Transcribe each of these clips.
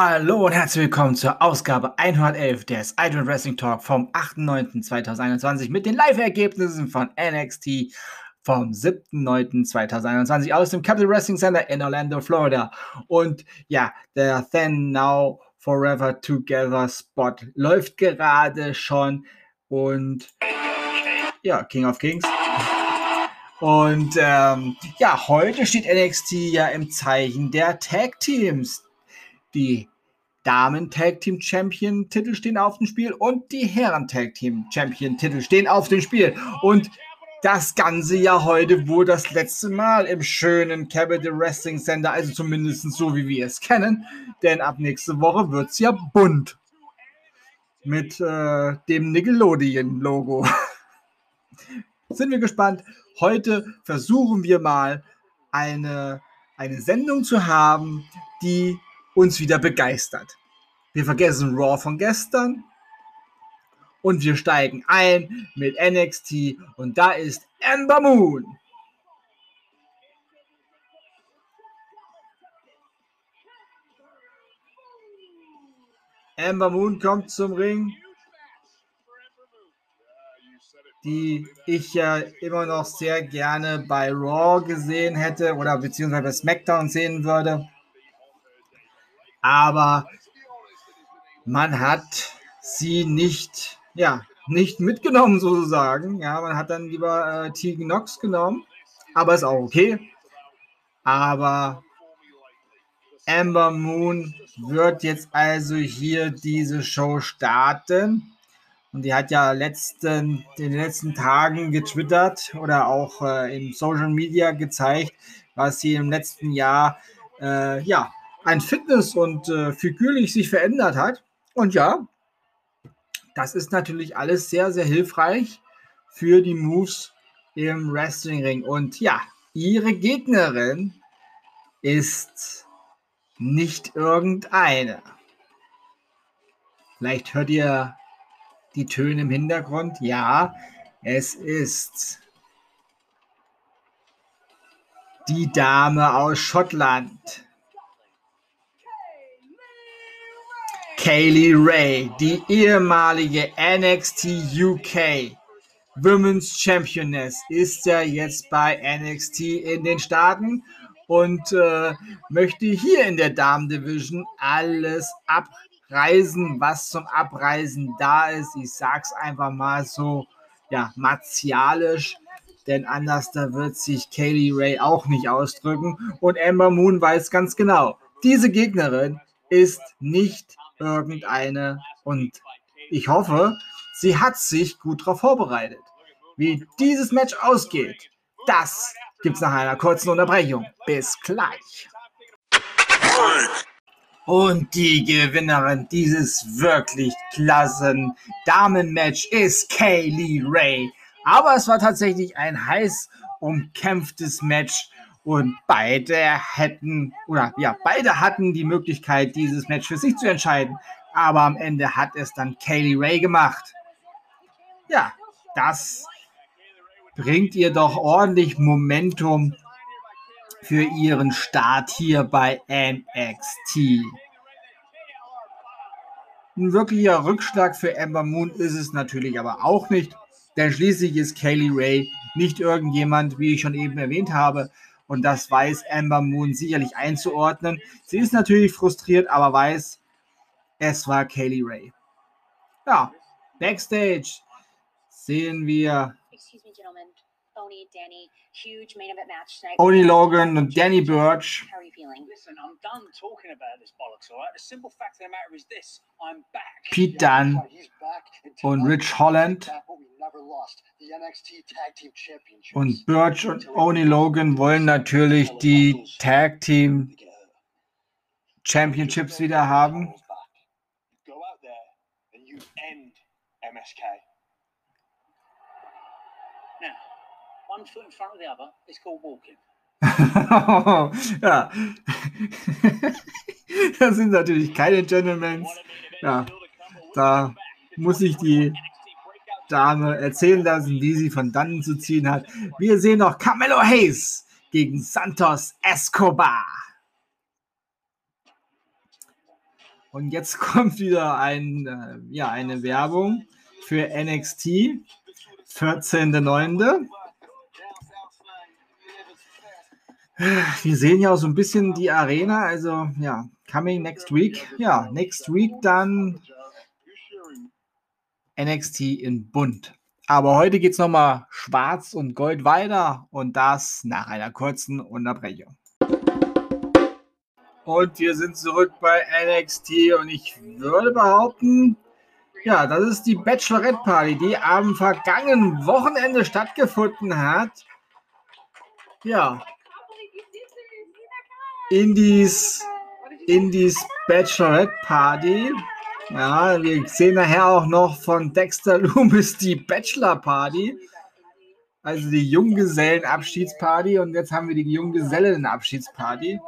Hallo und herzlich willkommen zur Ausgabe 111 des Idol Wrestling Talk vom 8.9.2021 mit den Live-Ergebnissen von NXT vom 7.9.2021 aus dem Capital Wrestling Center in Orlando, Florida. Und ja, der Then Now Forever Together Spot läuft gerade schon und ja, King of Kings. Und ähm, ja, heute steht NXT ja im Zeichen der Tag Teams. Die Damen Tag Team Champion Titel stehen auf dem Spiel und die Herren Tag Team Champion Titel stehen auf dem Spiel. Und das Ganze ja heute wohl das letzte Mal im schönen Capital Wrestling Center, also zumindest so wie wir es kennen, denn ab nächste Woche wird es ja bunt mit äh, dem Nickelodeon-Logo. Sind wir gespannt. Heute versuchen wir mal eine, eine Sendung zu haben, die uns wieder begeistert. Wir vergessen Raw von gestern und wir steigen ein mit NXT und da ist Ember Moon. Ember Moon kommt zum Ring, die ich ja immer noch sehr gerne bei Raw gesehen hätte oder beziehungsweise bei SmackDown sehen würde. Aber man hat sie nicht, ja, nicht mitgenommen sozusagen. Ja, man hat dann lieber äh, Tegan Knox genommen, aber ist auch okay. Aber Amber Moon wird jetzt also hier diese Show starten. Und die hat ja letzten, in den letzten Tagen getwittert oder auch äh, in Social Media gezeigt, was sie im letzten Jahr äh, ja, ein Fitness und äh, figürlich sich verändert hat. Und ja, das ist natürlich alles sehr, sehr hilfreich für die Moves im Wrestlingring. Und ja, ihre Gegnerin ist nicht irgendeine. Vielleicht hört ihr die Töne im Hintergrund. Ja, es ist die Dame aus Schottland. Kaylee Ray, die ehemalige NXT UK Women's Championess, ist ja jetzt bei NXT in den Staaten und äh, möchte hier in der Damen Division alles abreisen, was zum Abreisen da ist. Ich sag's einfach mal so, ja, martialisch, denn anders da wird sich Kaylee Ray auch nicht ausdrücken und Ember Moon weiß ganz genau, diese Gegnerin ist nicht irgendeine und ich hoffe, sie hat sich gut darauf vorbereitet. Wie dieses Match ausgeht, das gibt's nach einer kurzen Unterbrechung. Bis gleich. Und die Gewinnerin dieses wirklich klassen Damenmatch ist Kaylee Ray. Aber es war tatsächlich ein heiß umkämpftes Match und beide hätten, oder ja, beide hatten die Möglichkeit, dieses Match für sich zu entscheiden. Aber am Ende hat es dann Kaylee Ray gemacht. Ja, das bringt ihr doch ordentlich Momentum für ihren Start hier bei NXT. Ein wirklicher Rückschlag für Ember Moon ist es natürlich aber auch nicht, denn schließlich ist Kaylee Ray nicht irgendjemand, wie ich schon eben erwähnt habe, und das weiß Amber Moon sicherlich einzuordnen. Sie ist natürlich frustriert, aber weiß, es war Kaylee Ray. Ja, Backstage sehen wir Oni, Danny, huge main event match tonight. Oni Logan und Danny Burch. Listen, I'm done talking about this bollocks, all right? The simple fact of the matter is this: I'm back. Pete Dunne und Rich Holland. Und Burch und Oni Logan wollen natürlich die Tag Team Championships wieder haben. MSK. one foot in front of the other is called walking. ja. das sind natürlich keine Gentlemen. Ja, da muss ich die Dame erzählen lassen, wie sie von dannen zu ziehen hat. Wir sehen noch Camelo Hayes gegen Santos Escobar. Und jetzt kommt wieder ein, äh, ja, eine Werbung für NXT. 14.9. Wir sehen ja auch so ein bisschen die Arena, also ja, coming next week. Ja, next week dann NXT in Bunt. Aber heute geht es nochmal schwarz und gold weiter und das nach einer kurzen Unterbrechung. Und wir sind zurück bei NXT und ich würde behaupten, ja, das ist die Bachelorette Party, die am vergangenen Wochenende stattgefunden hat. Ja. Indies, Indies Bachelorette Party. Ja, wir sehen nachher auch noch von Dexter Loomis die Bachelor Party. Also die Junggesellenabschiedsparty und jetzt haben wir die Junggesellenabschiedsparty.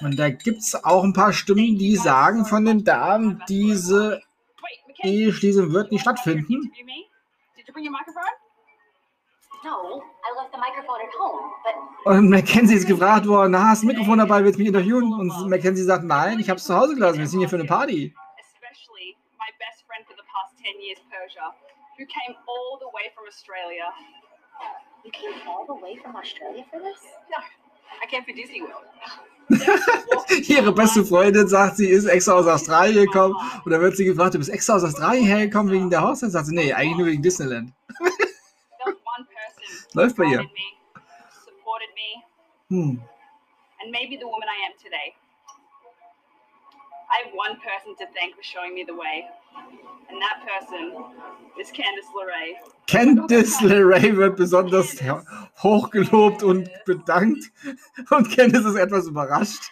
Und da gibt es auch ein paar Stimmen, die sagen von den Damen, diese Eheschließung wird nicht stattfinden. Und Mackenzie ist gefragt worden, na, hast du ein Mikrofon dabei, willst du mich interviewen? Und Mackenzie sagt, nein, ich habe es zu Hause gelassen, wir sind hier für eine Party. who came all the way from Australia. You came all the way from Australia for this? No, I came for Disney World. Ihre beste Freundin sagt, sie ist extra aus Australien gekommen. Und dann wird sie gefragt, du bist extra aus Australien hergekommen wegen der Hochzeit? Sagt sie, nee, eigentlich nur wegen Disneyland. Läuft bei ihr. Hm. And maybe the woman I am today. I have one person to thank for showing me the way. And that person is Candice LeRae. Candice LeRae wird besonders hochgelobt und bedankt. Und Candice ist etwas überrascht.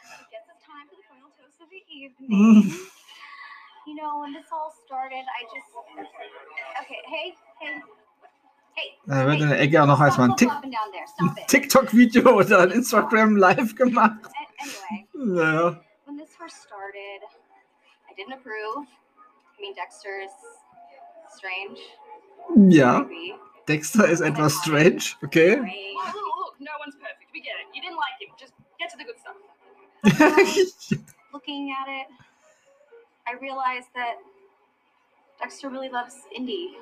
Mm. You know, when this all started, I just. Okay, hey, hey. Da wird in der Ecke auch noch erstmal ein, ein TikTok-Video oder ein Instagram Live gemacht. Naja. Ja. Dexter ist etwas strange, okay? Looking at it, I realized that Dexter really loves Indy.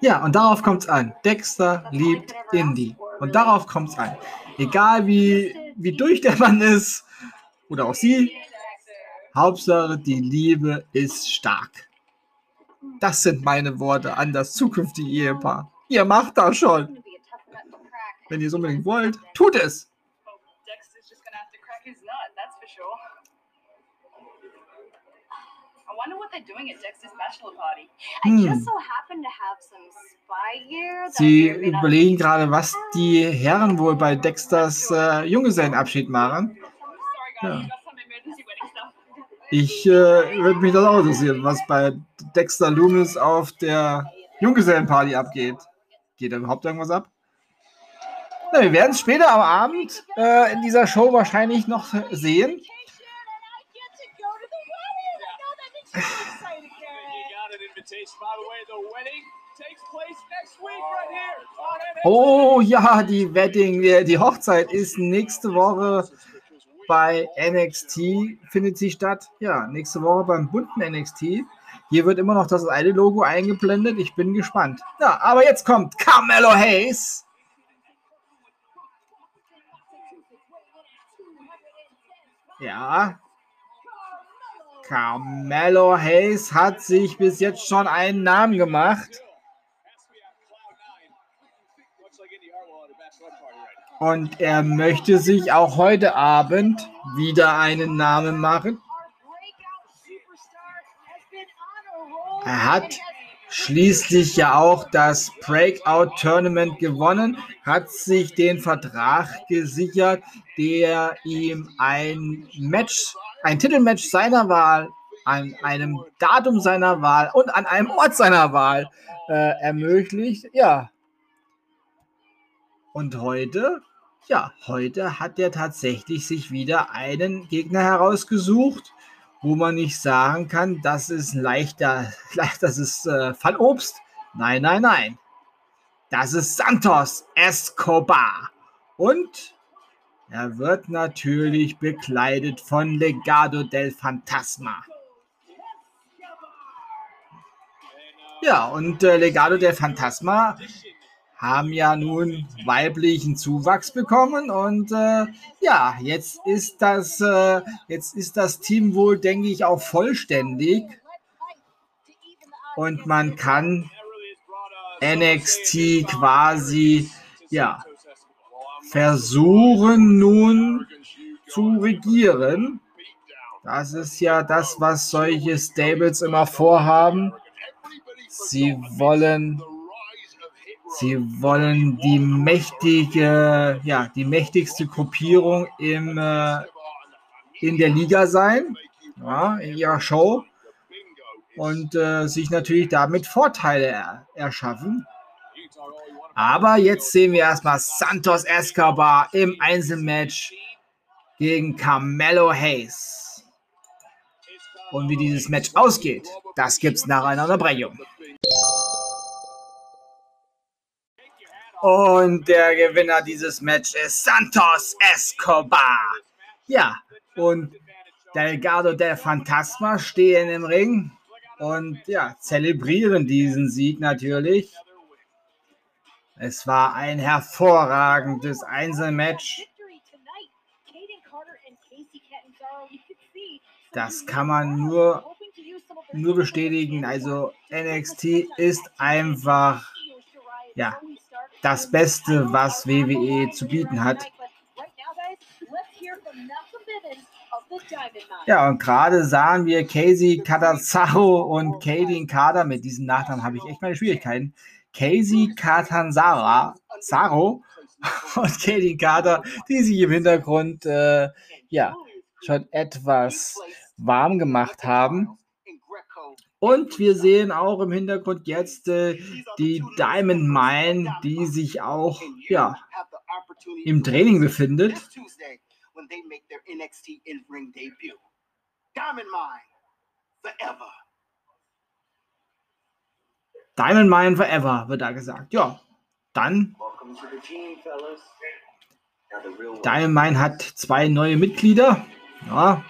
Ja, und darauf kommt es an. Dexter liebt Indy. Und darauf kommt es an. Egal wie, wie durch der Mann ist oder auch sie, Hauptsache die Liebe ist stark. Das sind meine Worte an das zukünftige Ehepaar. Ihr macht das schon. Wenn ihr es unbedingt wollt, tut es. Hm. Sie überlegen gerade, was die Herren wohl bei Dexters äh, Junggesellenabschied machen. Ja. Ich äh, würde mich das auch interessieren, was bei Dexter Loomis auf der Junggesellenparty abgeht. Geht da überhaupt irgendwas ab? Na, wir werden es später am Abend äh, in dieser Show wahrscheinlich noch sehen. Oh ja, die Wedding, die Hochzeit ist nächste Woche bei NXT findet sie statt. Ja, nächste Woche beim bunten NXT. Hier wird immer noch das eine Logo eingeblendet. Ich bin gespannt. Ja, aber jetzt kommt Carmelo Hayes. Ja. Carmelo Hayes hat sich bis jetzt schon einen Namen gemacht. Und er möchte sich auch heute Abend wieder einen Namen machen. Er hat schließlich ja auch das Breakout Tournament gewonnen, hat sich den Vertrag gesichert, der ihm ein Match, ein Titelmatch seiner Wahl, an einem Datum seiner Wahl und an einem Ort seiner Wahl äh, ermöglicht. Ja. Und heute ja, heute hat er tatsächlich sich wieder einen Gegner herausgesucht, wo man nicht sagen kann, das ist leichter, das ist äh, Fallobst. Nein, nein, nein. Das ist Santos Escobar. Und Er wird natürlich bekleidet von Legado del Fantasma. Ja, und äh, Legado del Fantasma haben ja nun weiblichen Zuwachs bekommen und äh, ja, jetzt ist das äh, jetzt ist das Team wohl, denke ich, auch vollständig und man kann NXT quasi ja versuchen nun zu regieren. Das ist ja das, was solche Stables immer vorhaben. Sie wollen, sie wollen die mächtige, ja, die mächtigste Gruppierung im, äh, in der Liga sein, ja, in ihrer Show und äh, sich natürlich damit Vorteile er erschaffen. Aber jetzt sehen wir erstmal Santos Escobar im Einzelmatch gegen Carmelo Hayes. Und wie dieses Match ausgeht, das gibt's nach einer Unterbrechung. Und der Gewinner dieses Matches ist Santos Escobar. Ja, und Delgado del Fantasma stehen im Ring und ja, zelebrieren diesen Sieg natürlich. Es war ein hervorragendes Einzelmatch. Das kann man nur, nur bestätigen. Also NXT ist einfach ja, das Beste, was WWE zu bieten hat. Ja, und gerade sahen wir Casey Catanzaro und Katie Kader. Mit diesen Nachnamen habe ich echt meine Schwierigkeiten. Casey Catanzaro und Katie Carter, die sich im Hintergrund äh, ja schon etwas warm gemacht haben. Und wir sehen auch im Hintergrund jetzt äh, die Diamond Mine, die sich auch ja, im Training befindet. Diamond Mine, forever. Diamond Mine Forever, wird da gesagt. Ja, dann. Diamond Mine hat zwei neue Mitglieder. Ja.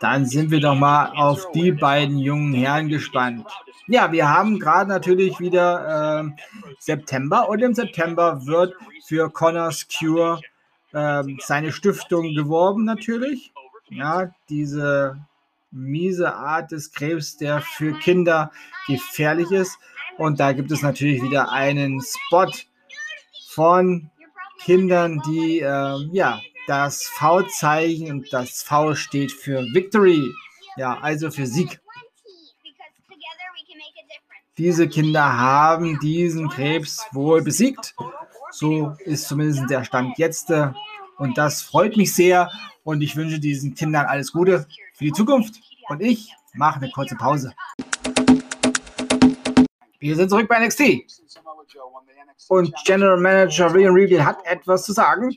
Dann sind wir doch mal auf die beiden jungen Herren gespannt. Ja, wir haben gerade natürlich wieder äh, September und im September wird für Connors Cure äh, seine Stiftung geworben natürlich. Ja, diese miese Art des Krebs, der für Kinder gefährlich ist. Und da gibt es natürlich wieder einen Spot von Kindern, die äh, ja das V-Zeichen und das V steht für Victory, ja, also für Sieg. Diese Kinder haben diesen Krebs wohl besiegt. So ist zumindest der Stand jetzt. Und das freut mich sehr. Und ich wünsche diesen Kindern alles Gute für die Zukunft. Und ich mache eine kurze Pause. Wir sind zurück bei NXT. Und General Manager Rhea Ripley hat etwas zu sagen.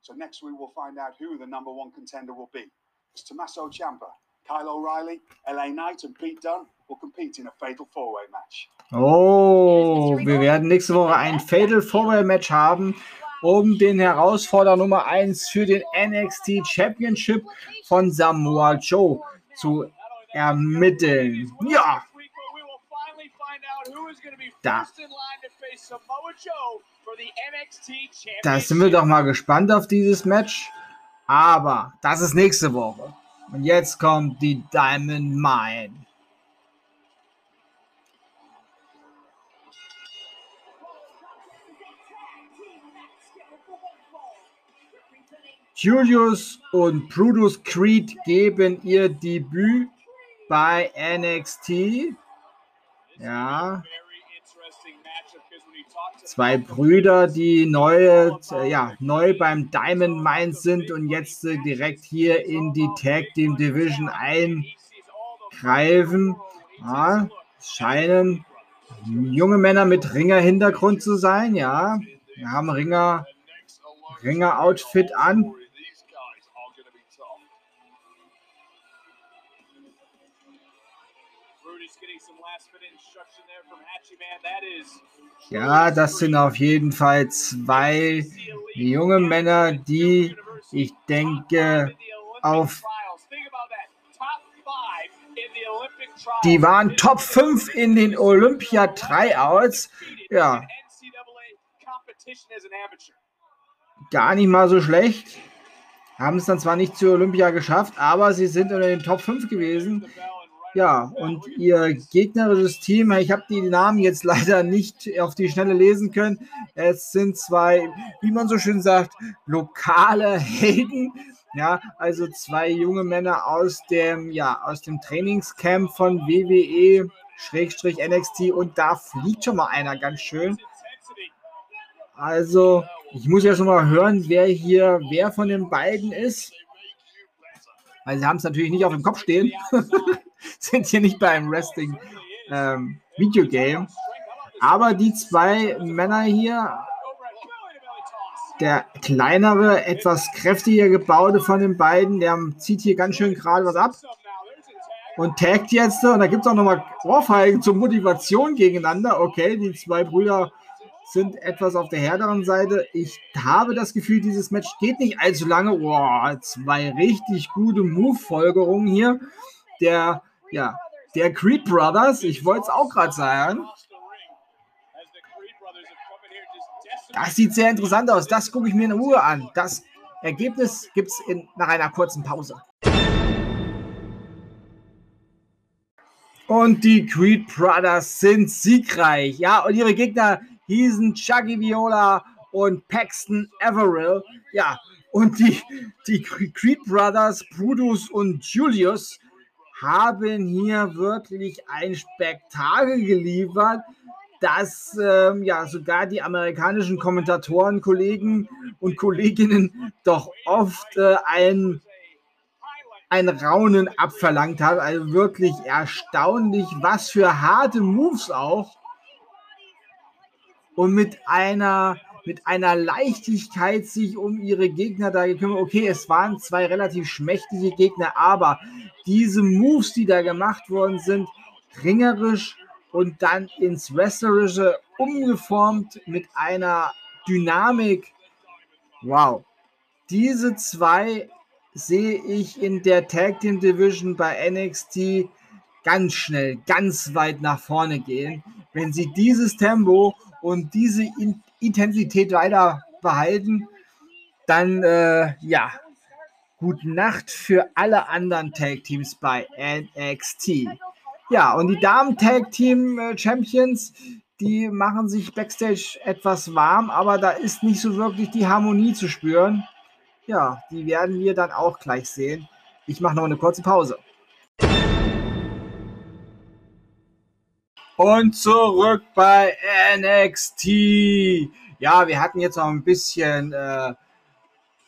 So next we will find out who the number one contender will be. It's Tommaso Ciampa, Kyle O'Reilly, LA Knight and Pete Dunne will compete in a Fatal Four-Way Match. Oh, wir werden nächste Woche ein Fatal Four-Way Match haben um den Herausforderer Nummer 1 für den NXT Championship von Samoa Joe zu ermitteln. Ja. Da. Da sind wir doch mal gespannt auf dieses Match. Aber das ist nächste Woche. Und jetzt kommt die Diamond Mine. Julius und Brutus Creed geben ihr Debüt bei NXT. Ja. Zwei Brüder, die neu, ja, neu beim Diamond Mine sind und jetzt direkt hier in die Tag Team Division eingreifen. Ja, scheinen junge Männer mit Ringer-Hintergrund zu sein. Ja, wir haben Ringer, Ringer-Outfit an. Ja, das sind auf jeden Fall zwei junge Männer, die ich denke auf die waren Top 5 in den Olympia Tryouts. Ja. Gar nicht mal so schlecht. Haben es dann zwar nicht zur Olympia geschafft, aber sie sind unter den Top 5 gewesen. Ja, und ihr gegnerisches Team, ich habe die Namen jetzt leider nicht auf die Schnelle lesen können. Es sind zwei, wie man so schön sagt, lokale Helden. Ja, also zwei junge Männer aus dem, ja, aus dem Trainingscamp von WWE Schrägstrich NXT und da fliegt schon mal einer ganz schön. Also, ich muss jetzt noch mal hören, wer hier, wer von den beiden ist. Weil sie haben es natürlich nicht auf dem Kopf stehen. sind hier nicht beim Wrestling ähm, Videogame. Aber die zwei Männer hier, der kleinere, etwas kräftiger gebaute von den beiden, der zieht hier ganz schön gerade was ab und taggt jetzt. Und da gibt es auch nochmal Ohrfeigen zur Motivation gegeneinander. Okay, die zwei Brüder sind etwas auf der härteren Seite. Ich habe das Gefühl, dieses Match geht nicht allzu lange. Boah, zwei richtig gute Move-Folgerungen hier. Der ja, der Creed Brothers, ich wollte es auch gerade sagen. Das sieht sehr interessant aus. Das gucke ich mir in Ruhe an. Das Ergebnis gibt es nach einer kurzen Pause. Und die Creed Brothers sind siegreich. Ja, und ihre Gegner hießen Chucky Viola und Paxton Averill. Ja, und die, die Creed Brothers, Brutus und Julius, haben hier wirklich ein Spektakel geliefert, dass ähm, ja sogar die amerikanischen Kommentatoren, Kollegen und Kolleginnen doch oft äh, ein, ein Raunen abverlangt hat. Also wirklich erstaunlich, was für harte Moves auch. Und mit einer mit einer Leichtigkeit sich um ihre Gegner da gekümmert. Okay, es waren zwei relativ schmächtige Gegner, aber diese Moves, die da gemacht worden sind, ringerisch und dann ins Wrestlerische umgeformt mit einer Dynamik. Wow. Diese zwei sehe ich in der Tag Team Division bei NXT ganz schnell, ganz weit nach vorne gehen. Wenn sie dieses Tempo und diese Intensität weiter behalten, dann äh, ja, gute Nacht für alle anderen Tag Teams bei NXT. Ja, und die Damen Tag Team äh, Champions, die machen sich backstage etwas warm, aber da ist nicht so wirklich die Harmonie zu spüren. Ja, die werden wir dann auch gleich sehen. Ich mache noch eine kurze Pause. Und zurück bei NXT. Ja, wir hatten jetzt noch ein bisschen äh,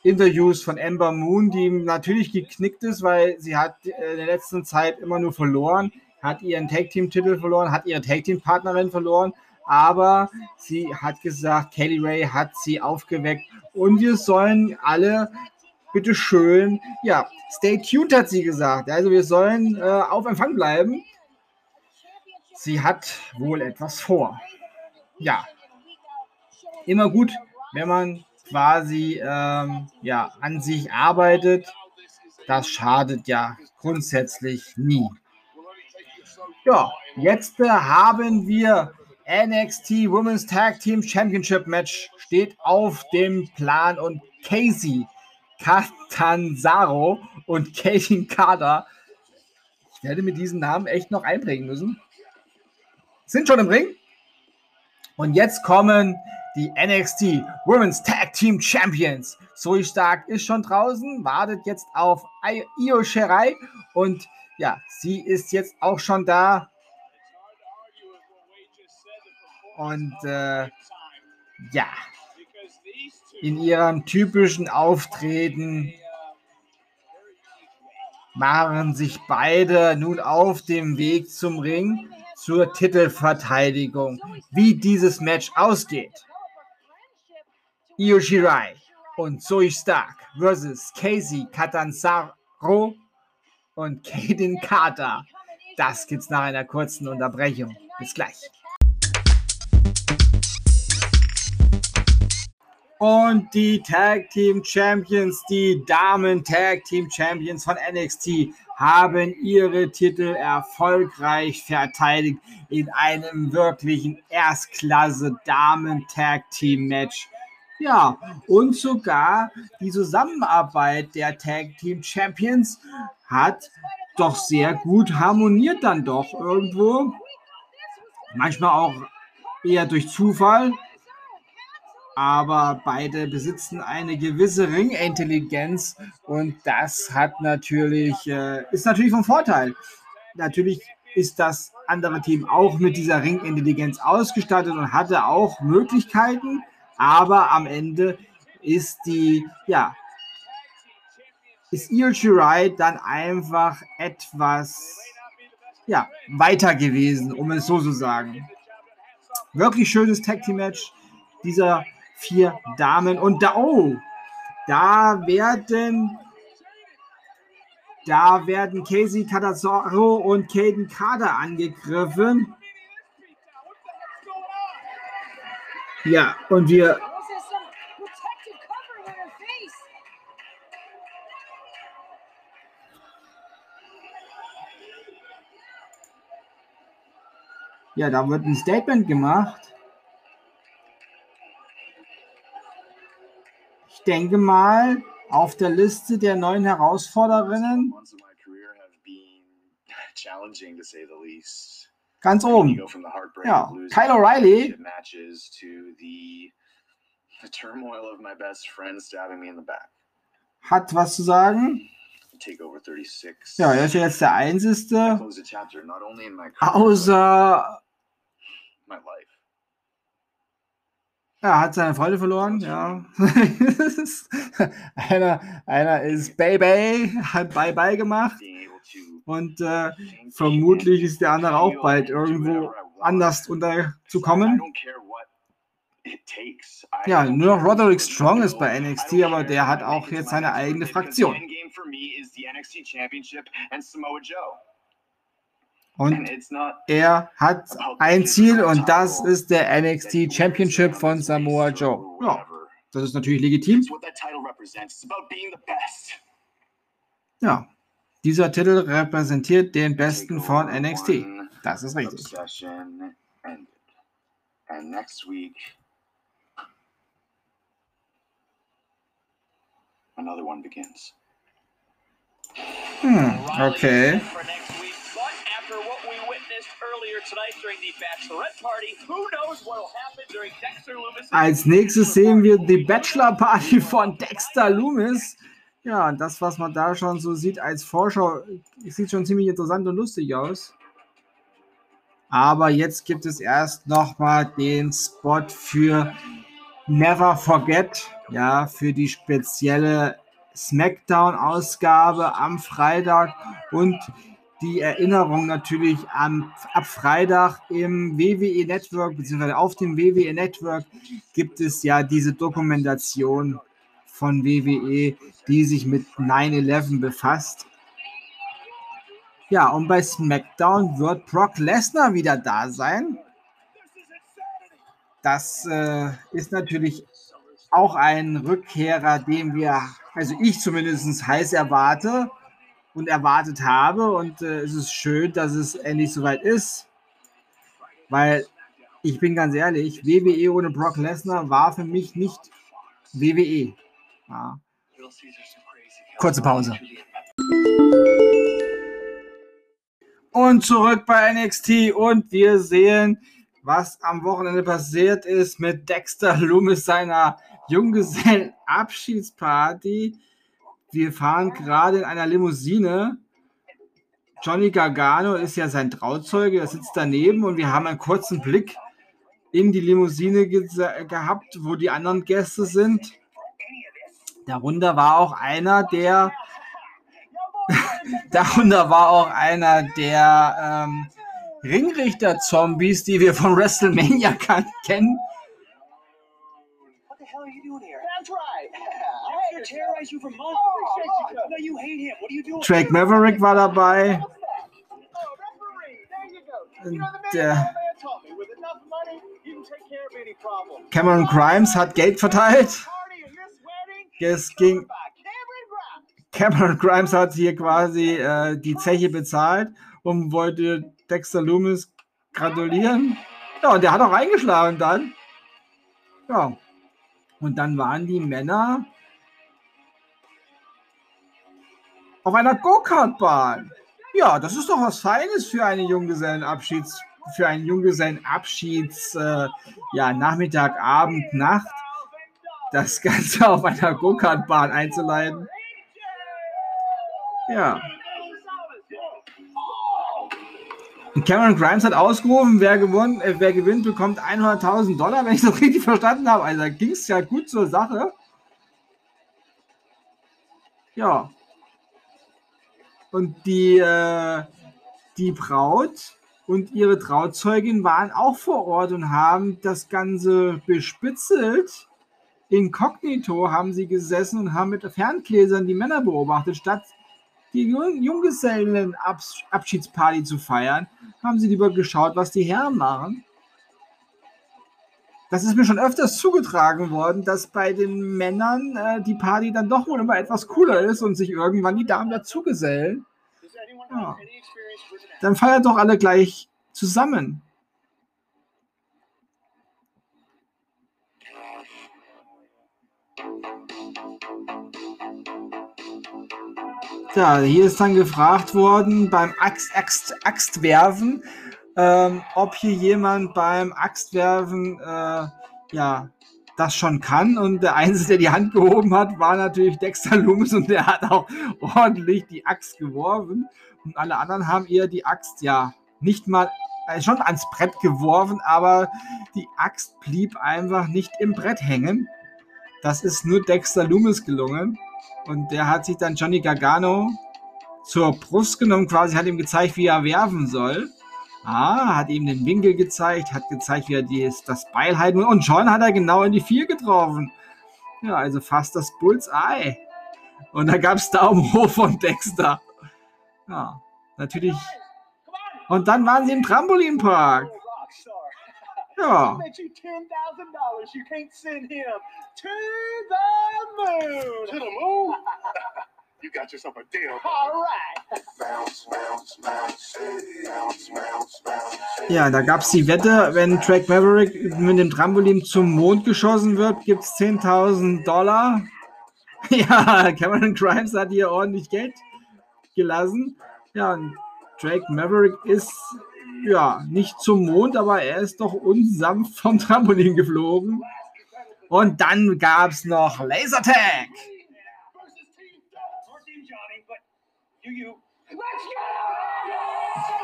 Interviews von Ember Moon, die natürlich geknickt ist, weil sie hat in der letzten Zeit immer nur verloren, hat ihren Tag-Team-Titel verloren, hat ihre Tag-Team-Partnerin verloren, aber sie hat gesagt, Kelly Ray hat sie aufgeweckt und wir sollen alle bitte schön, ja, stay tuned hat sie gesagt. Also wir sollen äh, auf Empfang bleiben sie hat wohl etwas vor. Ja, immer gut, wenn man quasi ähm, ja, an sich arbeitet. Das schadet ja grundsätzlich nie. Ja, jetzt äh, haben wir NXT Women's Tag Team Championship Match steht auf dem Plan und Casey Catanzaro und Katie Carter. Ich werde mit diesen Namen echt noch einbringen müssen sind schon im Ring. Und jetzt kommen die NXT Women's Tag Team Champions. Zoe Stark ist schon draußen, wartet jetzt auf Io Shirai und ja, sie ist jetzt auch schon da. Und äh, ja, in ihrem typischen Auftreten machen sich beide nun auf dem Weg zum Ring zur Titelverteidigung, wie dieses Match ausgeht. Io Shirai und Zoe Stark versus Casey Catanzaro und Kaden Carter. Das gibt's nach einer kurzen Unterbrechung. Bis gleich. Und die Tag Team Champions, die Damen Tag Team Champions von NXT, haben ihre Titel erfolgreich verteidigt in einem wirklichen Erstklasse Damen Tag Team Match. Ja, und sogar die Zusammenarbeit der Tag Team Champions hat doch sehr gut harmoniert dann doch irgendwo. Manchmal auch eher durch Zufall, aber beide besitzen eine gewisse Ringintelligenz und das hat natürlich, äh, ist natürlich vom Vorteil. Natürlich ist das andere Team auch mit dieser Ringintelligenz ausgestattet und hatte auch Möglichkeiten, aber am Ende ist die, ja, ist Io Shirai dann einfach etwas, ja, weiter gewesen, um es so zu sagen. Wirklich schönes Tag Team Match. Dieser vier Damen. Und da, oh, da werden, da werden Casey Tadazoro und Caden Kader angegriffen. Ja, und wir Ja, da wird ein Statement gemacht. Denke mal, auf der Liste der neuen Herausforderinnen ganz oben. Ja, Kyle O'Reilly. Hat was zu sagen. Ja, er ist ja jetzt der Einzige. Außer er hat seine Freunde verloren, ja. einer, einer ist Baby, hat Bye-Bye gemacht. Und äh, vermutlich ist der andere auch bald irgendwo anders unterzukommen. Ja, nur Roderick Strong ist bei NXT, aber der hat auch jetzt seine eigene Fraktion. Und er hat ein Ziel und das ist der NXT Championship von Samoa Joe. Ja, das ist natürlich legitim. Ja, dieser Titel repräsentiert den Besten von NXT. Das ist richtig. Hm, okay Als nächstes sehen wir die Bachelor Party von Dexter Loomis. Ja, das, was man da schon so sieht als Vorschau, sieht schon ziemlich interessant und lustig aus. Aber jetzt gibt es erst nochmal den Spot für Never Forget, ja, für die spezielle SmackDown-Ausgabe am Freitag und die Erinnerung natürlich am, ab Freitag im WWE Network, beziehungsweise auf dem WWE Network gibt es ja diese Dokumentation von WWE, die sich mit 9-11 befasst. Ja, und bei SmackDown wird Brock Lesnar wieder da sein. Das äh, ist natürlich auch ein Rückkehrer, den wir, also ich zumindest heiß erwarte und erwartet habe. Und äh, es ist schön, dass es endlich soweit ist. Weil ich bin ganz ehrlich, WWE ohne Brock Lesnar war für mich nicht WWE. Ja. Kurze Pause. Und zurück bei NXT und wir sehen, was am Wochenende passiert ist mit Dexter Loomis seiner Junggesellen-Abschiedsparty. Wir fahren gerade in einer Limousine. Johnny Gargano ist ja sein Trauzeuge, er sitzt daneben und wir haben einen kurzen Blick in die Limousine ge gehabt, wo die anderen Gäste sind. Darunter war auch einer, der darunter war auch einer der ähm, Ringrichter-Zombies, die wir von WrestleMania kennen. Drake Maverick war dabei. der Cameron Grimes hat Geld verteilt. Es ging. Cameron Grimes hat hier quasi äh, die Zeche bezahlt und wollte Dexter Loomis gratulieren. Ja, und der hat auch eingeschlagen dann. Ja. Und dann waren die Männer auf einer Go-Kart-Bahn. Ja, das ist doch was Feines für einen Junggesellenabschieds, für einen Junggesellenabschieds, äh, ja, Nachmittag, Abend, Nacht. Das Ganze auf einer Go-Kart-Bahn einzuleiten. Ja. Und Cameron Grimes hat ausgerufen, wer, gewonnen, äh, wer gewinnt, bekommt 100.000 Dollar, wenn ich das richtig verstanden habe. Also da ging es ja gut zur Sache. Ja. Und die, äh, die Braut und ihre Trauzeugin waren auch vor Ort und haben das Ganze bespitzelt. Inkognito haben sie gesessen und haben mit Ferngläsern die Männer beobachtet, statt die Junggesellen-Abschiedsparty zu feiern, haben sie lieber geschaut, was die Herren machen. Das ist mir schon öfters zugetragen worden, dass bei den Männern äh, die Party dann doch wohl immer etwas cooler ist und sich irgendwann die Damen dazugesellen. Ja. Dann feiert doch alle gleich zusammen. Ja, hier ist dann gefragt worden beim Axt, Axt, Axtwerfen, ähm, ob hier jemand beim Axtwerfen äh, ja das schon kann. Und der Einzige, der die Hand gehoben hat, war natürlich Dexter Loomis und der hat auch ordentlich die Axt geworfen. Und alle anderen haben eher die Axt ja nicht mal äh, schon ans Brett geworfen, aber die Axt blieb einfach nicht im Brett hängen. Das ist nur Dexter Loomis gelungen. Und der hat sich dann Johnny Gargano zur Brust genommen, quasi hat ihm gezeigt, wie er werfen soll. Ah, hat ihm den Winkel gezeigt, hat gezeigt, wie er dies, das Beil halten will. Und schon hat er genau in die Vier getroffen. Ja, also fast das Bullseye. Und da gab es Daumen hoch von Dexter. Ja, natürlich. Und dann waren sie im Trampolinpark. Ja. you got yourself a deal. All right. Ja, da gab es die Wette, wenn Track Maverick mit dem Trampolin zum Mond geschossen wird, gibt es 10.000 Dollar. Ja, Cameron Grimes hat hier ordentlich Geld gelassen. Ja, und Drake Maverick ist ja nicht zum Mond, aber er ist doch unsanft vom Trampolin geflogen. Und dann gab es noch Lasertag.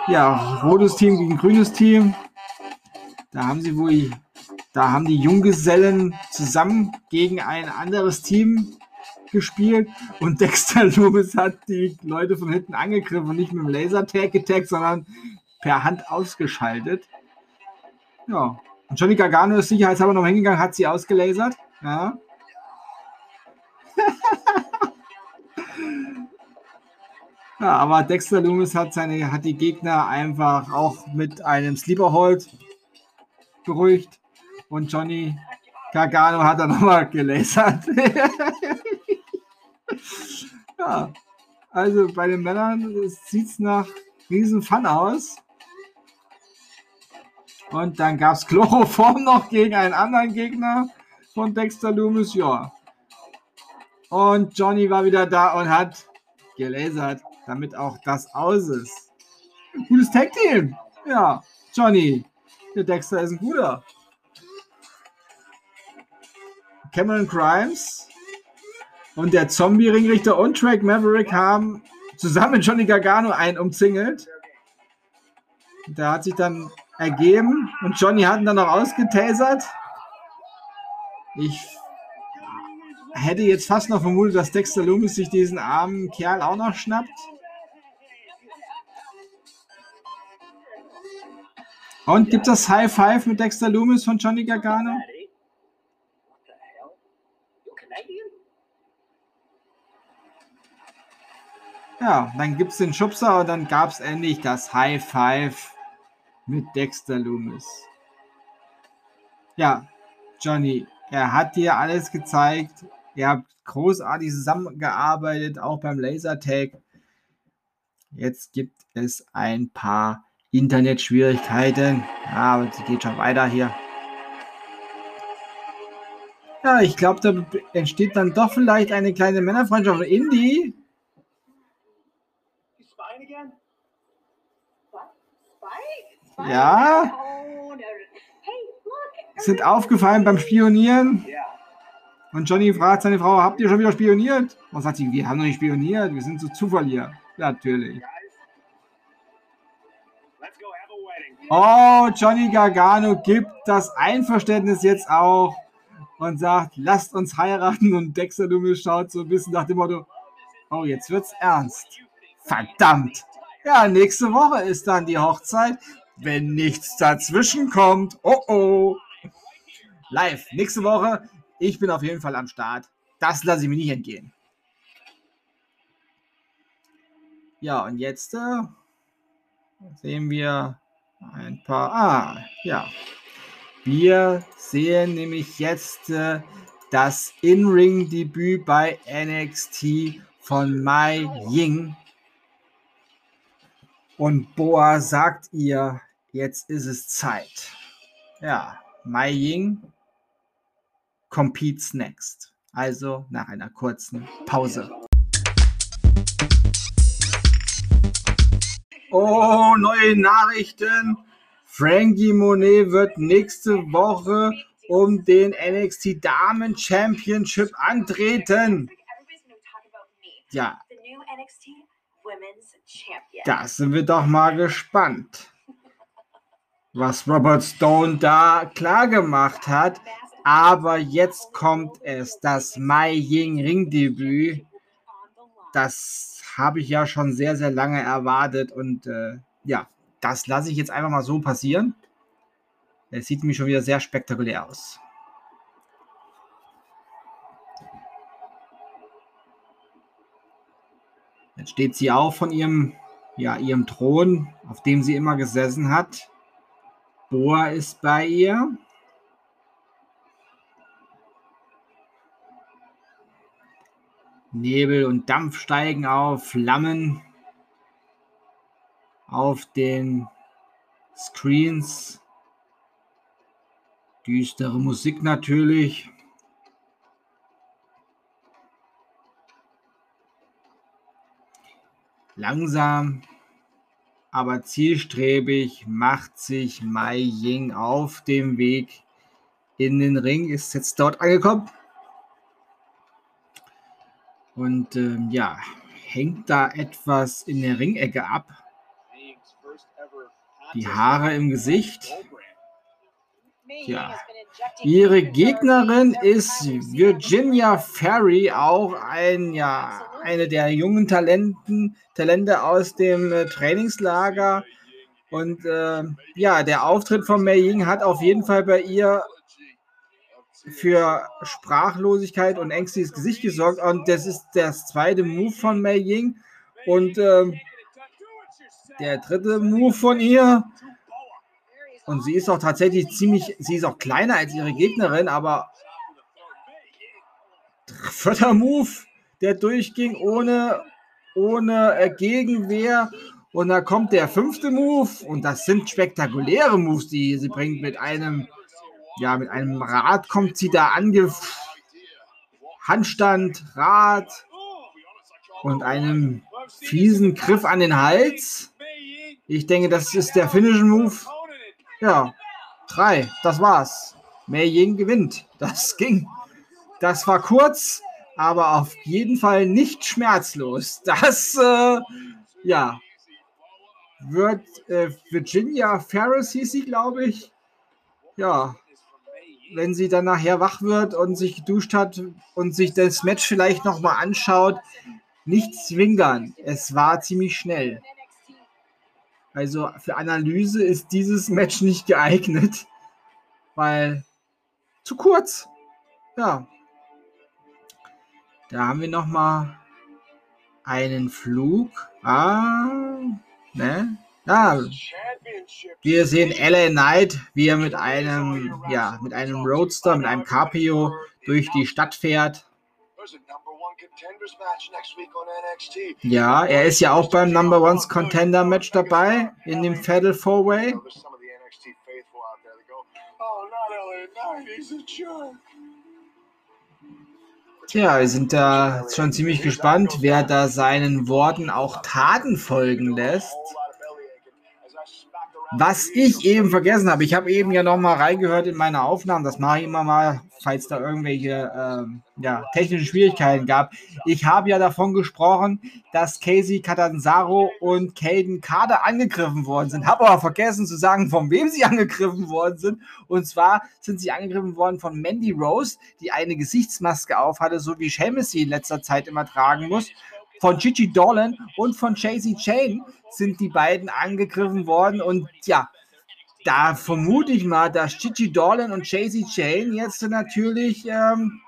Ja, rotes Team gegen grünes Team. Da haben sie wohl, da haben die Junggesellen zusammen gegen ein anderes Team gespielt und Dexter Loomis hat die Leute von hinten angegriffen, nicht mit dem Lasertag getaggt, sondern per Hand ausgeschaltet. Ja, und Johnny Gargano ist sicherheitshalber noch hingegangen, hat sie ausgelasert. Ja. ja, aber Dexter Loomis hat, seine, hat die Gegner einfach auch mit einem Sleeper Hold beruhigt. Und Johnny Gargano hat dann nochmal gelasert. ja, also bei den Männern sieht es nach riesen Fun aus. Und dann gab es Chloroform noch gegen einen anderen Gegner von Dexter Loomis. Ja. Und Johnny war wieder da und hat gelasert, damit auch das aus ist. Gutes Tag-Team. Ja, Johnny. Der Dexter ist ein guter. Cameron Grimes und der Zombie-Ringrichter und Track Maverick haben zusammen mit Johnny Gargano einen umzingelt. Da hat sich dann ergeben und Johnny hat ihn dann noch ausgetasert. Ich hätte jetzt fast noch vermutet, dass Dexter Loomis sich diesen armen Kerl auch noch schnappt. Und gibt das High Five mit Dexter Loomis von Johnny Gargano? Ja, dann gibt es den Schubser und dann gab es endlich das High Five mit Dexter Loomis. Ja, Johnny, er hat dir alles gezeigt. Ihr habt großartig zusammengearbeitet, auch beim Lasertag. Jetzt gibt es ein paar Internetschwierigkeiten. Ja, aber es geht schon weiter hier. Ja, ich glaube, da entsteht dann doch vielleicht eine kleine Männerfreundschaft. Indie? Ja. Sind aufgefallen beim Spionieren. Und Johnny fragt seine Frau, habt ihr schon wieder spioniert? Und sagt sie, wir haben noch nicht spioniert, wir sind so Zufall hier. Natürlich. Oh, Johnny Gargano gibt das Einverständnis jetzt auch und sagt, lasst uns heiraten. Und Dexter Loomis schaut so ein bisschen nach dem Motto, oh, jetzt wird's ernst. Verdammt. Ja, nächste Woche ist dann die Hochzeit, wenn nichts dazwischen kommt. Oh oh. Live, nächste Woche. Ich bin auf jeden Fall am Start. Das lasse ich mir nicht entgehen. Ja, und jetzt äh, sehen wir ein paar. Ah, ja. Wir sehen nämlich jetzt äh, das In-Ring-Debüt bei NXT von Mai Ying. Und Boa sagt ihr, jetzt ist es Zeit. Ja, Mai Ying competes next. Also nach einer kurzen Pause. Oh, neue Nachrichten. Frankie Monet wird nächste Woche um den NXT Damen Championship antreten. Ja. Da sind wir doch mal gespannt, was Robert Stone da klar gemacht hat. Aber jetzt kommt es, das Mai Ying Ringdebüt. Das habe ich ja schon sehr, sehr lange erwartet und äh, ja, das lasse ich jetzt einfach mal so passieren. Es sieht nämlich schon wieder sehr spektakulär aus. Jetzt steht sie auf von ihrem, ja, ihrem Thron, auf dem sie immer gesessen hat. Boa ist bei ihr. Nebel und Dampf steigen auf, Flammen auf den Screens. Düstere Musik natürlich. Langsam, aber zielstrebig macht sich Mai Ying auf dem Weg in den Ring, ist jetzt dort angekommen. Und ähm, ja, hängt da etwas in der Ringecke ab. Die Haare im Gesicht. Ja. Ihre Gegnerin ist Virginia Ferry, auch ein, ja, eine der jungen Talenten, Talente aus dem äh, Trainingslager. Und äh, ja, der Auftritt von Mei Ying hat auf jeden Fall bei ihr für Sprachlosigkeit und ängstliches Gesicht gesorgt. Und das ist das zweite Move von Mei Ying. Und äh, der dritte Move von ihr. Und sie ist auch tatsächlich ziemlich, sie ist auch kleiner als ihre Gegnerin, aber vierter Move, der durchging ohne, ohne äh, Gegenwehr. Und da kommt der fünfte Move und das sind spektakuläre Moves, die sie bringt mit einem ja, mit einem Rad kommt sie da ange... Handstand, Rad und einem fiesen Griff an den Hals. Ich denke, das ist der Finishing Move. Ja, drei, das war's. Mei Ying gewinnt. Das ging. Das war kurz, aber auf jeden Fall nicht schmerzlos. Das, äh, ja, wird äh, Virginia Ferris hieß sie, glaube ich. Ja, wenn sie dann nachher wach wird und sich geduscht hat und sich das Match vielleicht nochmal anschaut, nicht zwinkern. Es war ziemlich schnell. Also für Analyse ist dieses Match nicht geeignet, weil zu kurz. Ja. Da haben wir nochmal einen Flug. Ah, ne? Ah, Wir sehen LA Knight, wie er mit einem, ja, mit einem Roadster, mit einem Caprio durch die Stadt fährt. Ja, er ist ja auch beim Number One Contender Match dabei in dem Fatal Four Way. Tja, wir sind da schon ziemlich gespannt, wer da seinen Worten auch Taten folgen lässt. Was ich eben vergessen habe, ich habe eben ja noch mal reingehört in meine Aufnahmen, das mache ich immer mal, falls da irgendwelche ähm, ja, technische Schwierigkeiten gab. Ich habe ja davon gesprochen, dass Casey Catanzaro und Caden Kader angegriffen worden sind, habe aber vergessen zu sagen, von wem sie angegriffen worden sind. Und zwar sind sie angegriffen worden von Mandy Rose, die eine Gesichtsmaske aufhatte, so wie Seamus sie in letzter Zeit immer tragen muss von Gigi Dolan und von Chasey Chain sind die beiden angegriffen worden. Und ja, da vermute ich mal, dass Gigi Dolan und Chasey Chain jetzt natürlich ähm,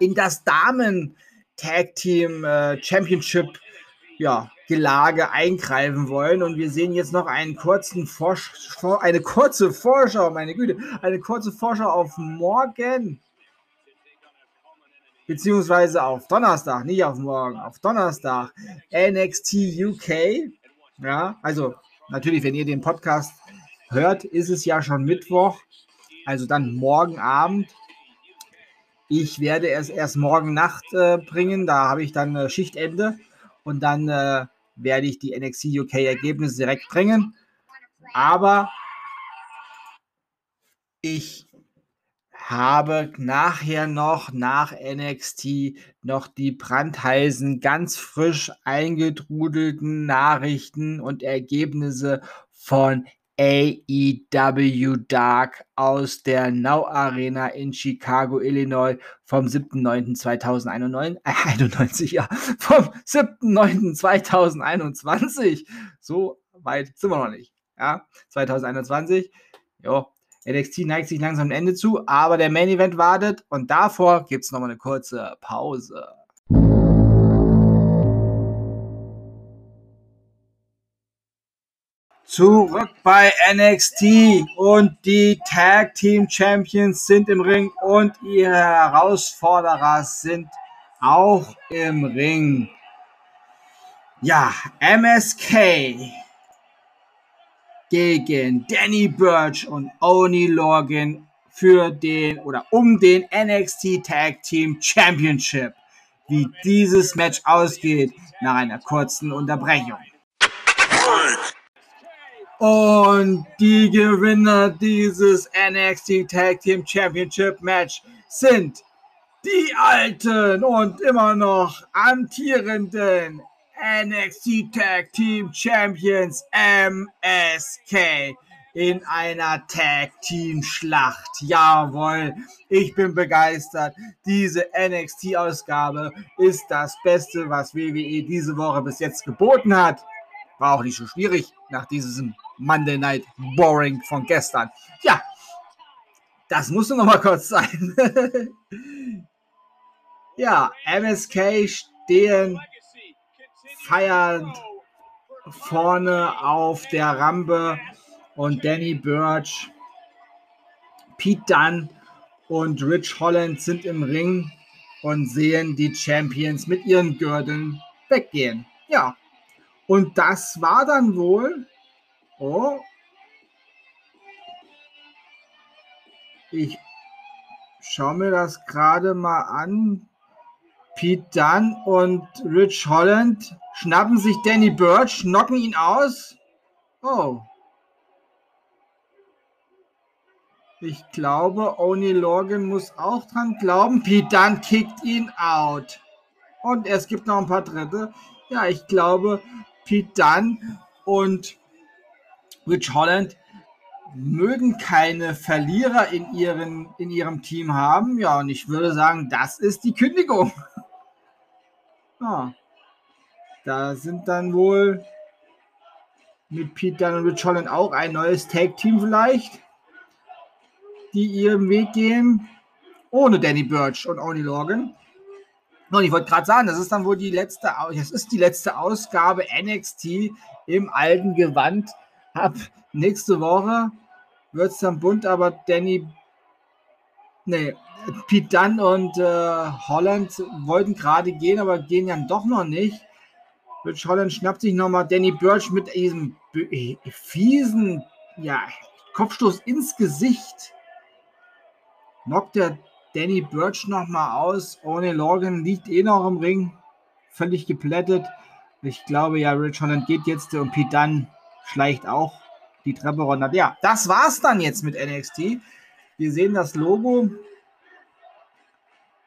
in das Damen Tag Team äh, Championship ja, Gelage eingreifen wollen. Und wir sehen jetzt noch einen kurzen Vorsch eine kurze Vorschau, meine Güte, eine kurze Vorschau auf morgen beziehungsweise auf Donnerstag, nicht auf morgen, auf Donnerstag, NXT UK. Ja, also natürlich, wenn ihr den Podcast hört, ist es ja schon Mittwoch, also dann morgen Abend. Ich werde es erst morgen Nacht äh, bringen, da habe ich dann äh, Schichtende und dann äh, werde ich die NXT UK Ergebnisse direkt bringen. Aber ich habe nachher noch nach NXT noch die brandheißen, ganz frisch eingedrudelten Nachrichten und Ergebnisse von AEW Dark aus der Now Arena in Chicago, Illinois vom 7.9.2091, äh, ja, vom 7.9.2021. So weit sind wir noch nicht, ja, 2021. Jo, NXT neigt sich langsam am Ende zu, aber der Main Event wartet und davor gibt es nochmal eine kurze Pause. Zurück bei NXT und die Tag Team Champions sind im Ring und ihre Herausforderer sind auch im Ring. Ja, MSK gegen Danny Burch und Oni Logan für den oder um den NXT Tag Team Championship. Wie dieses Match ausgeht nach einer kurzen Unterbrechung. Und die Gewinner dieses NXT Tag Team Championship Match sind die alten und immer noch amtierenden NXT Tag Team Champions MSK in einer Tag Team Schlacht. Jawohl, ich bin begeistert. Diese NXT Ausgabe ist das Beste, was WWE diese Woche bis jetzt geboten hat. War auch nicht so schwierig nach diesem Monday Night Boring von gestern. Ja, das musste noch mal kurz sein. ja, MSK stehen feiernd vorne auf der Rampe und Danny Birch, Pete Dunn und Rich Holland sind im Ring und sehen die Champions mit ihren Gürteln weggehen. Ja, und das war dann wohl. Oh. Ich schaue mir das gerade mal an. Pete Dunn und Rich Holland schnappen sich Danny Birch, knocken ihn aus. Oh. Ich glaube, Oni Logan muss auch dran glauben. Pete Dunn kickt ihn out. Und es gibt noch ein paar Dritte. Ja, ich glaube, Pete Dunn und Rich Holland mögen keine Verlierer in, ihren, in ihrem Team haben. Ja, und ich würde sagen, das ist die Kündigung. Ja. Da sind dann wohl mit Pete Dunne und Rich Holland auch ein neues Tag-Team vielleicht, die ihren Weg gehen, ohne Danny Birch und Oni Logan. Und ich wollte gerade sagen, das ist dann wohl die letzte, das ist die letzte Ausgabe NXT im alten Gewand. ab nächste Woche wird es dann bunt, aber Danny, nee, Pete Dunn und äh, Holland wollten gerade gehen, aber gehen ja doch noch nicht. Rich Holland schnappt sich nochmal Danny Birch mit diesem fiesen ja, Kopfstoß ins Gesicht. Knockt der Danny Birch nochmal aus. Ohne Logan liegt eh noch im Ring. Völlig geplättet. Ich glaube ja, Rich Holland geht jetzt und Pete Dunn schleicht auch die Treppe runter. Ja, das war's dann jetzt mit NXT. Wir sehen das Logo.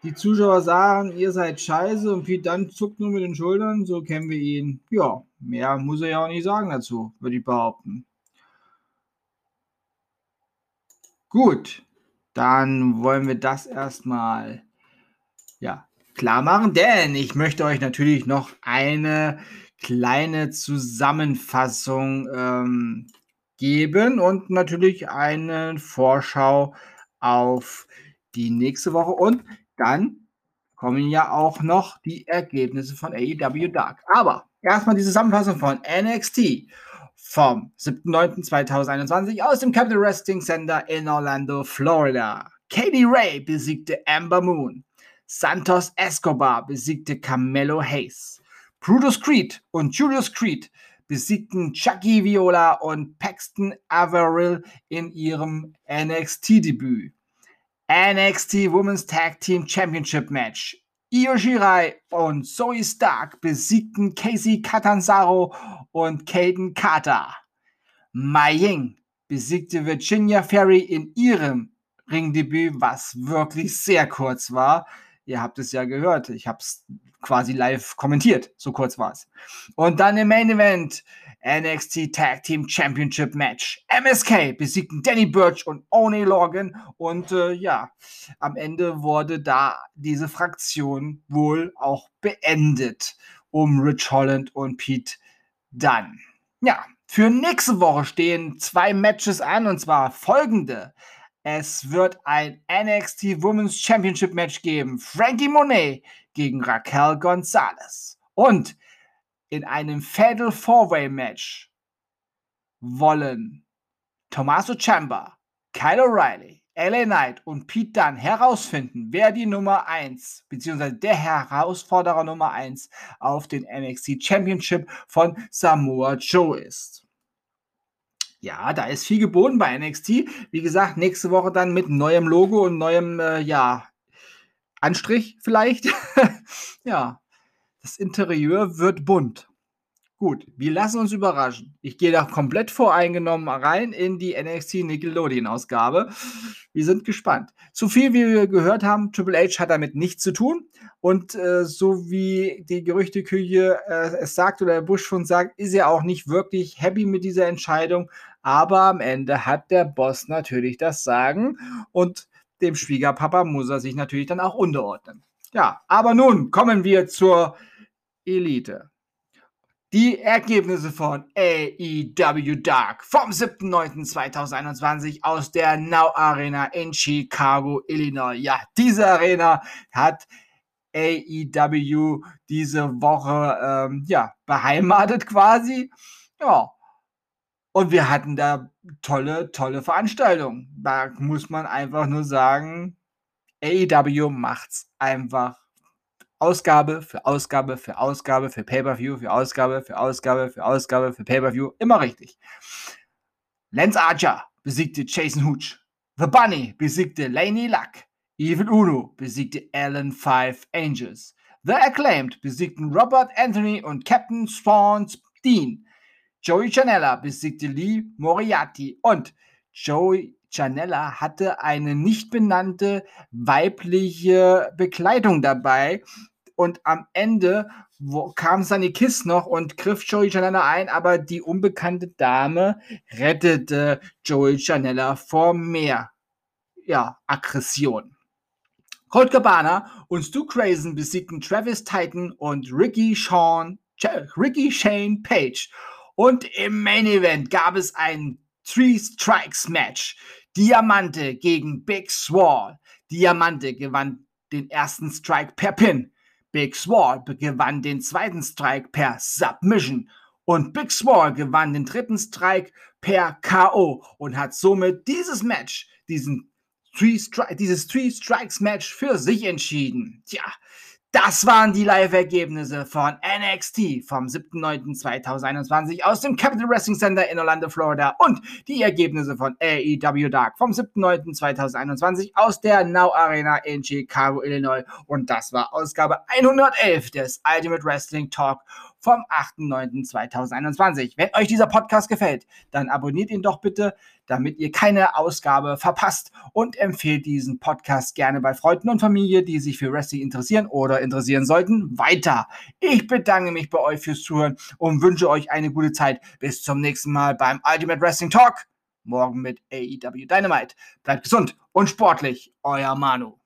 Die Zuschauer sagen, ihr seid scheiße und Pete Dunn zuckt nur mit den Schultern. So kennen wir ihn. Ja, mehr muss er ja auch nicht sagen dazu, würde ich behaupten. Gut, dann wollen wir das erstmal ja, klar machen, denn ich möchte euch natürlich noch eine kleine Zusammenfassung ähm, geben und natürlich eine Vorschau auf die nächste Woche und dann kommen ja auch noch die Ergebnisse von AEW Dark. Aber erstmal die Zusammenfassung von NXT vom 7.9.2021 aus dem Capital Wrestling Center in Orlando, Florida. Katie Ray besiegte Amber Moon. Santos Escobar besiegte Camelo Hayes. Brutus Creed und Julius Creed besiegten Chucky Viola und Paxton Averill in ihrem NXT-Debüt. NXT Women's Tag Team Championship Match. Io Shirai und Zoe Stark besiegten Casey Catanzaro und Caden Carter. Mai Ying besiegte Virginia Ferry in ihrem Ringdebüt, was wirklich sehr kurz war. Ihr habt es ja gehört. Ich habe es quasi live kommentiert. So kurz war es. Und dann im Main Event NXT Tag Team Championship Match. MSK besiegten Danny Birch und Oni Logan. Und äh, ja, am Ende wurde da diese Fraktion wohl auch beendet um Rich Holland und Pete Dunn. Ja, für nächste Woche stehen zwei Matches an und zwar folgende. Es wird ein NXT Women's Championship Match geben. Frankie Monet gegen Raquel Gonzalez. Und in einem Fatal Four-Way Match wollen Tommaso Ciampa, Kyle O'Reilly, LA Knight und Pete Dunne herausfinden, wer die Nummer 1 bzw. der Herausforderer Nummer 1 auf den NXT Championship von Samoa Joe ist. Ja, da ist viel geboten bei NXT. Wie gesagt, nächste Woche dann mit neuem Logo und neuem, äh, ja, Anstrich vielleicht. ja, das Interieur wird bunt. Gut, wir lassen uns überraschen. Ich gehe da komplett voreingenommen rein in die NXT Nickelodeon-Ausgabe. Wir sind gespannt. So viel wie wir gehört haben, Triple H hat damit nichts zu tun. Und äh, so wie die Gerüchteküche äh, es sagt oder der Busch schon sagt, ist er auch nicht wirklich happy mit dieser Entscheidung. Aber am Ende hat der Boss natürlich das Sagen und dem Schwiegerpapa muss er sich natürlich dann auch unterordnen. Ja, aber nun kommen wir zur Elite. Die Ergebnisse von AEW Dark vom 7.9.2021 aus der Now Arena in Chicago, Illinois. Ja, diese Arena hat AEW diese Woche ähm, ja, beheimatet quasi. Ja. Und wir hatten da tolle, tolle Veranstaltungen. Da muss man einfach nur sagen, AEW macht's einfach Ausgabe für Ausgabe für Ausgabe für Pay-Per-View für Ausgabe für Ausgabe für Ausgabe für Pay-Per-View. Immer richtig. Lance Archer besiegte Jason Hooch. The Bunny besiegte Laney Luck. Evil Uno besiegte Alan Five Angels. The Acclaimed besiegten Robert Anthony und Captain Spawn Dean. Joey Janella besiegte Lee Moriarty und Joey Janella hatte eine nicht benannte weibliche Bekleidung dabei, und am Ende wo, kam Sunny Kiss noch und griff Joey Janella ein, aber die unbekannte Dame rettete Joey Janella vor mehr ja, Aggression. Colt Cabana und Stu Crazen besiegten Travis Titan und Ricky Sean, Ricky Shane Page. Und im Main Event gab es ein Three Strikes Match. Diamante gegen Big Swall. Diamante gewann den ersten Strike per Pin. Big Swall gewann den zweiten Strike per Submission Und Big Small gewann den dritten Strike per KO und hat somit dieses Match, diesen Three dieses Three Strikes Match für sich entschieden. Tja, das waren die Live-Ergebnisse von NXT vom 7.9.2021 aus dem Capital Wrestling Center in Orlando, Florida und die Ergebnisse von AEW Dark vom 7.9.2021 aus der Now Arena in Chicago, Illinois. Und das war Ausgabe 111 des Ultimate Wrestling Talk vom 8.9.2021. Wenn euch dieser Podcast gefällt, dann abonniert ihn doch bitte, damit ihr keine Ausgabe verpasst und empfehlt diesen Podcast gerne bei Freunden und Familie, die sich für Wrestling interessieren oder interessieren sollten, weiter. Ich bedanke mich bei euch fürs Zuhören und wünsche euch eine gute Zeit. Bis zum nächsten Mal beim Ultimate Wrestling Talk. Morgen mit AEW Dynamite. Bleibt gesund und sportlich. Euer Manu.